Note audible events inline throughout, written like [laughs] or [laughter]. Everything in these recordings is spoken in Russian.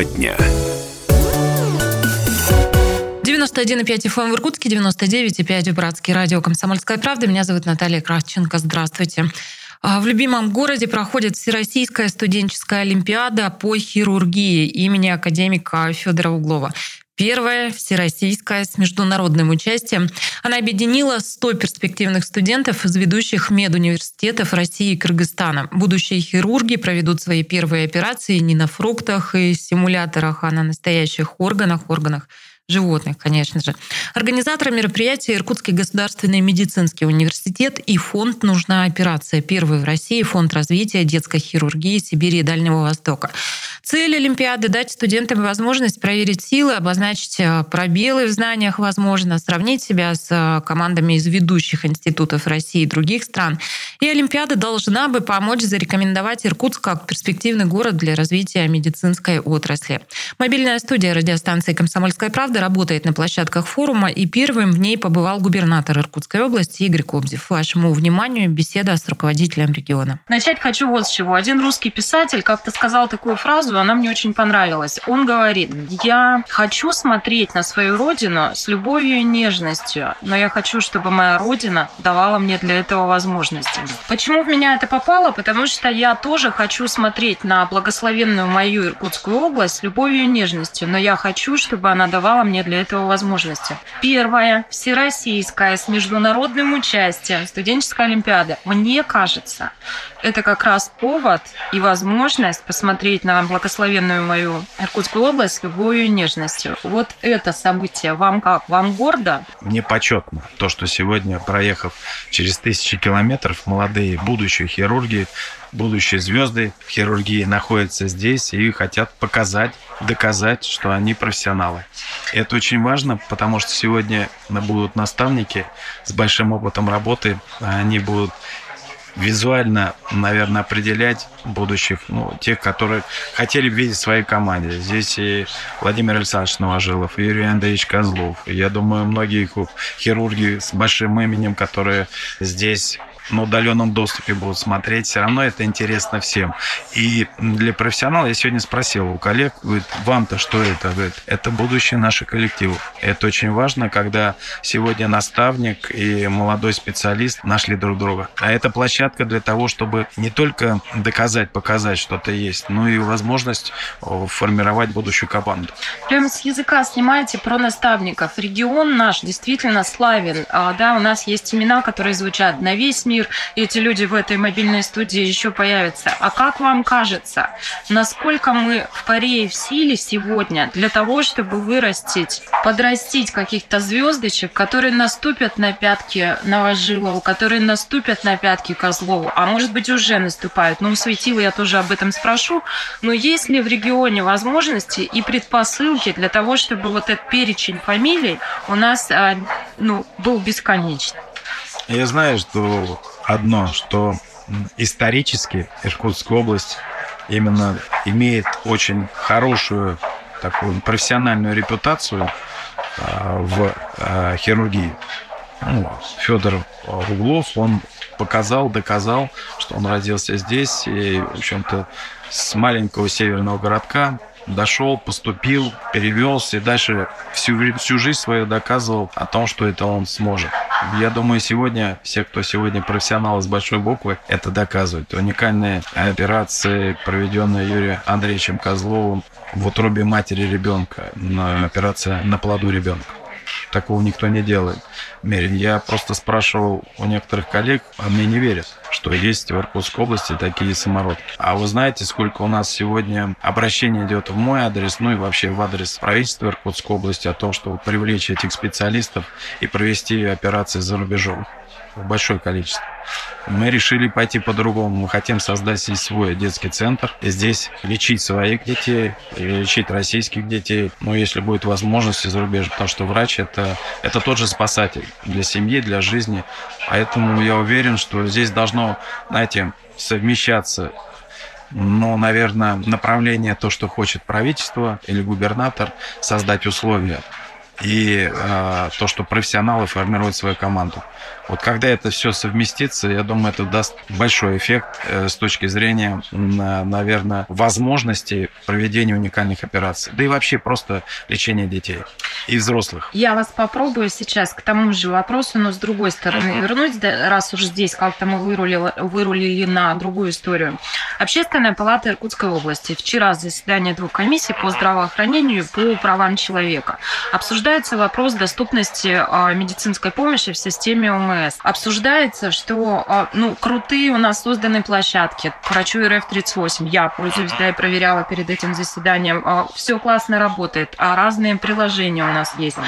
Тема дня. 91,5 FM в Иркутске, 99,5 в Братске. Радио «Комсомольская правда». Меня зовут Наталья Кравченко. Здравствуйте. А, в любимом городе проходит Всероссийская студенческая олимпиада по хирургии имени академика Федора Углова. Первая всероссийская с международным участием. Она объединила 100 перспективных студентов из ведущих медуниверситетов России и Кыргызстана. Будущие хирурги проведут свои первые операции не на фруктах и симуляторах, а на настоящих органах, органах животных, конечно же. Организатор мероприятия Иркутский государственный медицинский университет и фонд «Нужна операция». Первый в России фонд развития детской хирургии Сибири и Дальнего Востока. Цель Олимпиады – дать студентам возможность проверить силы, обозначить э, пробелы в знаниях, возможно, сравнить себя с э, командами из ведущих институтов России и других стран. И Олимпиада должна бы помочь зарекомендовать Иркутск как перспективный город для развития медицинской отрасли. Мобильная студия радиостанции «Комсомольская правда» работает на площадках форума, и первым в ней побывал губернатор Иркутской области Игорь Кобзев. Вашему вниманию беседа с руководителем региона. Начать хочу вот с чего. Один русский писатель как-то сказал такую фразу, она мне очень понравилась. Он говорит, я хочу смотреть на свою родину с любовью и нежностью, но я хочу, чтобы моя родина давала мне для этого возможности. Почему в меня это попало? Потому что я тоже хочу смотреть на благословенную мою Иркутскую область с любовью и нежностью, но я хочу, чтобы она давала мне для этого возможности. Первая всероссийская с международным участием студенческая олимпиада. Мне кажется, это как раз повод и возможность посмотреть на благословенную мою Иркутскую область с любовью и нежностью. Вот это событие вам как? Вам гордо? Мне почетно то, что сегодня, проехав через тысячи километров, молодые будущие хирурги будущие звезды хирургии находятся здесь и хотят показать, доказать, что они профессионалы. Это очень важно, потому что сегодня будут наставники с большим опытом работы, они будут визуально, наверное, определять будущих, ну, тех, которые хотели видеть в своей команде. Здесь и Владимир Александрович Новожилов, и Юрий Андреевич Козлов. Я думаю, многие хирурги с большим именем, которые здесь на удаленном доступе будут смотреть, все равно это интересно всем. И для профессионала я сегодня спросил у коллег, говорит, вам-то что это? Говорит, это будущее наших коллективов. Это очень важно, когда сегодня наставник и молодой специалист нашли друг друга. А это площадка для того, чтобы не только доказать, показать что-то есть, но и возможность формировать будущую команду. Прямо с языка снимаете про наставников. Регион наш действительно славен. А, да, у нас есть имена, которые звучат на весь мир, и эти люди в этой мобильной студии еще появятся. А как вам кажется, насколько мы в и в силе сегодня для того, чтобы вырастить, подрастить каких-то звездочек, которые наступят на пятки Новожилову, которые наступят на пятки Козлову, а может быть уже наступают. Ну, у Светила я тоже об этом спрошу. Но есть ли в регионе возможности и предпосылки для того, чтобы вот этот перечень фамилий у нас а, ну, был бесконечный? Я знаю, что одно, что исторически Иркутская область именно имеет очень хорошую такую профессиональную репутацию а, в а, хирургии. Ну, Федор Углов, он показал, доказал, что он родился здесь и, в общем-то, с маленького северного городка дошел, поступил, перевелся и дальше всю, всю жизнь свою доказывал о том, что это он сможет. Я думаю, сегодня все, кто сегодня профессионалы с большой буквы, это доказывают. Уникальные операции, проведенные Юрием Андреевичем Козловым в утробе матери ребенка, операция на плоду ребенка. Такого никто не делает. Я просто спрашивал у некоторых коллег, а мне не верят, что есть в Иркутской области такие самородки. А вы знаете, сколько у нас сегодня обращений идет в мой адрес, ну и вообще в адрес правительства Иркутской области о том, чтобы привлечь этих специалистов и провести операции за рубежом большое количество. Мы решили пойти по-другому. Мы хотим создать здесь свой детский центр. Здесь лечить своих детей, лечить российских детей. Ну, если будет возможность из зарубежья. Потому что врач это, это тот же спасатель для семьи, для жизни. Поэтому я уверен, что здесь должно, знаете, совмещаться но, наверное, направление то, что хочет правительство или губернатор, создать условия и э, то, что профессионалы формируют свою команду. Вот когда это все совместится, я думаю, это даст большой эффект э, с точки зрения, наверное, возможности проведения уникальных операций. Да и вообще просто лечения детей и взрослых. Я вас попробую сейчас к тому же вопросу, но с другой стороны вернуть, раз уж здесь как-то мы вырулили, вырулили на другую историю. Общественная палата Иркутской области. Вчера заседание двух комиссий по здравоохранению по правам человека. Обсуждается вопрос доступности а, медицинской помощи в системе ОМС. Обсуждается, что а, ну, крутые у нас созданы площадки. Врачу РФ-38 я пользуюсь, да, и проверяла перед этим заседанием. А, все классно работает, а разные приложения у нас есть.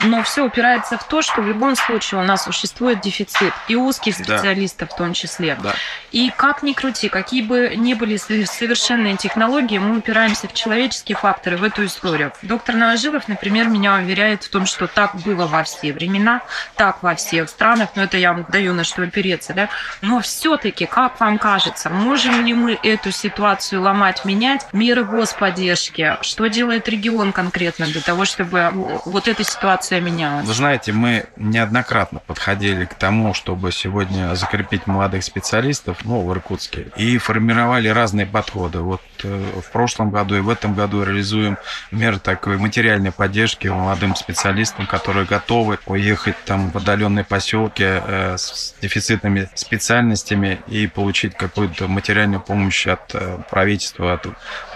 Но все упирается в то, что в любом случае у нас существует дефицит и узких специалистов да. в том числе. Да. И как ни крути, какие бы ни были совершенные технологии, мы упираемся в человеческие факторы, в эту историю. Доктор Новожилов, например, меня уверяет в том, что так было во все времена, так во всех странах, но это я вам даю на что опереться, да. Но все-таки, как вам кажется, можем ли мы эту ситуацию ломать, менять? Меры господдержки, что делает регион конкретно для того, чтобы вот эта ситуация менялась? Вы знаете, мы неоднократно подходили к тому, чтобы сегодня закрепить молодых специалистов, ну, в Иркутске, и формировали разные подходы. Вот э, в прошлом году и в этом году реализуем меры такой материальной поддержки молодым специалистам, которые готовы уехать там в отдаленные поселки э, с дефицитными специальностями и получить какую-то материальную помощь от э, правительства, от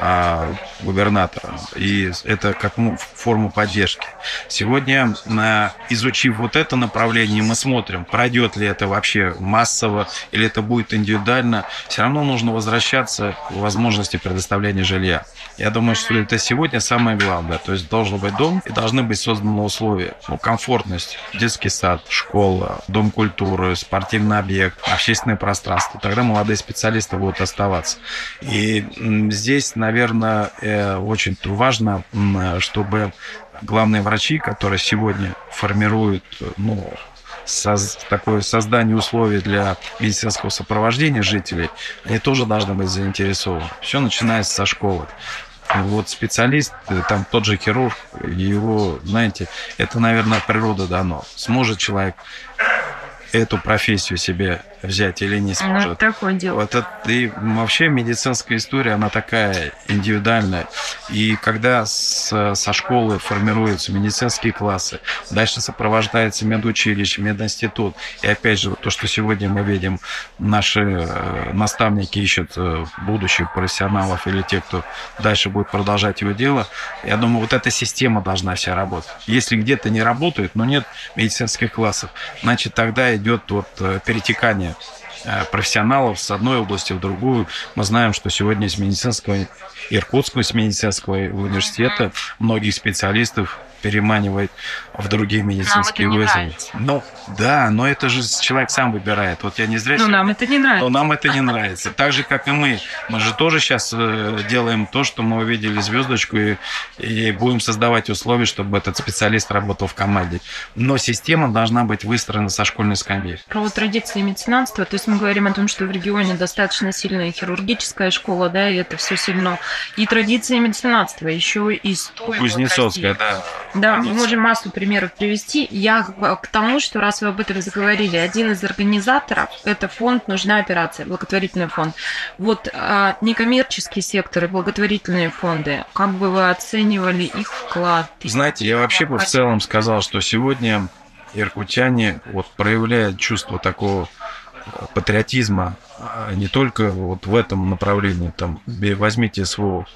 а, губернатора. И это как форму поддержки. Сегодня, изучив вот это направление, мы смотрим, пройдет ли это вообще массово или это будет индивидуально. Все равно нужно возвращаться к возможности предоставления жилья. Я думаю, что это сегодня самое главное. То есть должен быть дом и должны быть созданы условия. Ну, комфортность, детский сад, школа, дом культуры, спортивный объект, общественное пространство. Тогда молодые специалисты будут оставаться. И здесь, наверное, э, очень важно, чтобы главные врачи, которые сегодня формируют ну, соз, такое создание условий для медицинского сопровождения жителей, они тоже должны быть заинтересованы. Все начинается со школы. Вот специалист, там тот же хирург, его, знаете, это, наверное, природа дано. Сможет человек эту профессию себе взять или не сможет. Ну, такое дело. Вот это, и вообще медицинская история, она такая индивидуальная. И когда с, со школы формируются медицинские классы, дальше сопровождается медучилище, мединститут. И опять же, то, что сегодня мы видим, наши э, наставники ищут э, будущих профессионалов или тех, кто дальше будет продолжать его дело, я думаю, вот эта система должна вся работать. Если где-то не работает, но нет медицинских классов, значит, тогда идет вот э, перетекание Э, профессионалов с одной области в другую. Мы знаем, что сегодня из медицинского, Иркутского медицинского университета многих специалистов переманивает в другие медицинские вызовы. Ну, да, но это же человек сам выбирает. Вот я не зря... Ну, нам это не нравится. Но нам это не нравится. Так же, как и мы. Мы же тоже сейчас э, делаем то, что мы увидели звездочку и, и будем создавать условия, чтобы этот специалист работал в команде. Но система должна быть выстроена со школьной скамьи. Про вот традиции медицинства, то есть мы говорим о том, что в регионе достаточно сильная хирургическая школа, да, и это все сильно. И традиции медицинства, еще и Кузнецовская, да. Да, мы можем массу примеров привести. Я к тому, что раз вы об этом заговорили, один из организаторов – это фонд «Нужна операция», благотворительный фонд. Вот а, некоммерческие секторы, благотворительные фонды, как бы вы оценивали их вклад? Знаете, я вообще бы в целом сказал, что сегодня иркутяне вот проявляют чувство такого патриотизма а не только вот в этом направлении. Там возьмите СВО,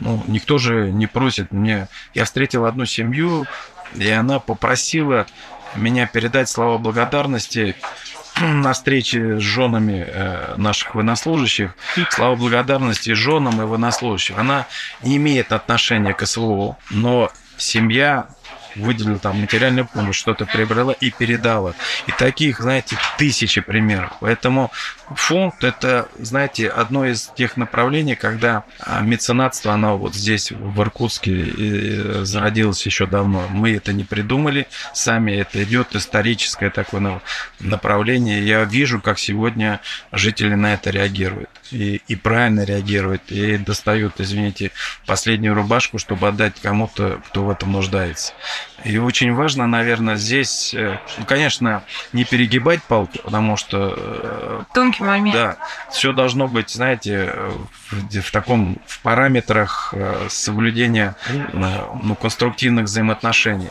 ну, никто же не просит мне. Я встретил одну семью, и она попросила меня передать слова благодарности [clears throat] на встрече с женами э, наших военнослужащих, слова благодарности женам и военнослужащих. Она не имеет отношения к СВО, но семья выделила там материальную помощь, что-то приобрела и передала. И таких, знаете, тысячи примеров. Поэтому фонд – это, знаете, одно из тех направлений, когда а, меценатство, оно вот здесь, в Иркутске, зародилось еще давно. Мы это не придумали сами, это идет историческое такое направление. Я вижу, как сегодня жители на это реагируют. И, и правильно реагируют, и достают, извините, последнюю рубашку, чтобы отдать кому-то, кто в этом нуждается. И очень важно, наверное, здесь, э, ну, конечно, не перегибать палку, потому что... Э, Тонкий момент. Да, все должно быть, знаете, в, в таком, в параметрах соблюдения ну, конструктивных взаимоотношений.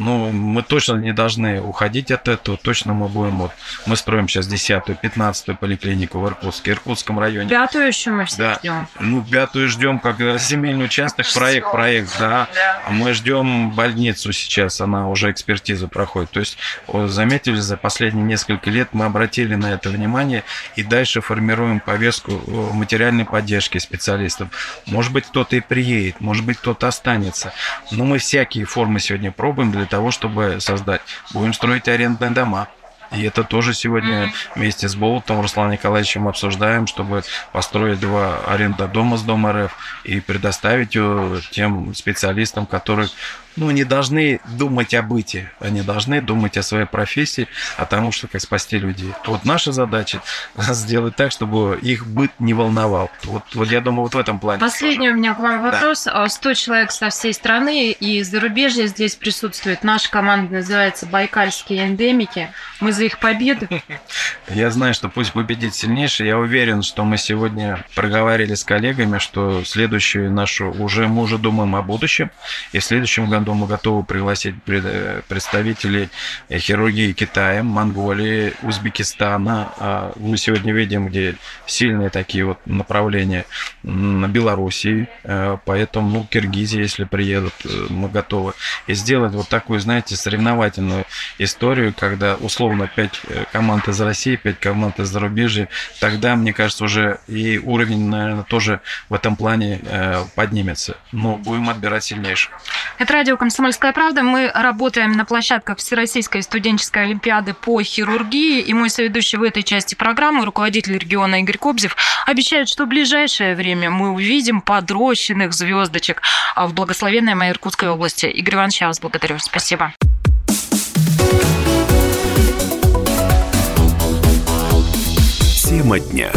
Ну, мы точно не должны уходить от этого, точно мы будем, вот, мы строим сейчас 10-ю, 15-ю поликлинику в Иркутске, Иркутском районе. Пятую еще мы все да. ждем. Ну, пятую ждем, как земельный участок, проект, проект, да. да. Мы ждем больницу сейчас, она уже экспертизу проходит. То есть, заметили, за последние несколько лет мы обратили на это внимание и дальше формируем повестку материальной поддержки специалистов. Может быть, кто-то и приедет, может быть, кто-то останется. Но мы всякие формы сегодня пробуем для того, чтобы создать. Будем строить арендные дома. И это тоже сегодня вместе с Болотом Русланом Николаевичем обсуждаем, чтобы построить два аренда дома с Дома РФ и предоставить ее тем специалистам, которые ну, не должны думать о быте, они должны думать о своей профессии, о том, что как спасти людей. Вот наша задача [laughs] сделать так, чтобы их быт не волновал. Вот, вот я думаю, вот в этом плане. Последний тоже. у меня к вам вопрос. Да. 100 человек со всей страны и зарубежья здесь присутствует. Наша команда называется «Байкальские эндемики». Мы за их победу. [laughs] Я знаю, что пусть победит сильнейший. Я уверен, что мы сегодня проговорили с коллегами, что следующую нашу уже мы уже думаем о будущем. И в следующем году мы готовы пригласить представителей хирургии Китая, Монголии, Узбекистана. А мы сегодня видим, где сильные такие вот направления на Белоруссии, э, поэтому, ну, Киргизия, если приедут, э, мы готовы. И сделать вот такую, знаете, соревновательную историю, когда условно 5 э, команд из России, 5 команд из зарубежья, тогда, мне кажется, уже и уровень, наверное, тоже в этом плане поднимется. Но будем отбирать сильнейших. Это радио «Комсомольская правда». Мы работаем на площадках Всероссийской студенческой олимпиады по хирургии. И мой соведущий в этой части программы, руководитель региона Игорь Кобзев, обещает, что в ближайшее время мы увидим подрощенных звездочек в благословенной моей Иркутской области. Игорь Иванович, я вас благодарю. Спасибо. Тема дня.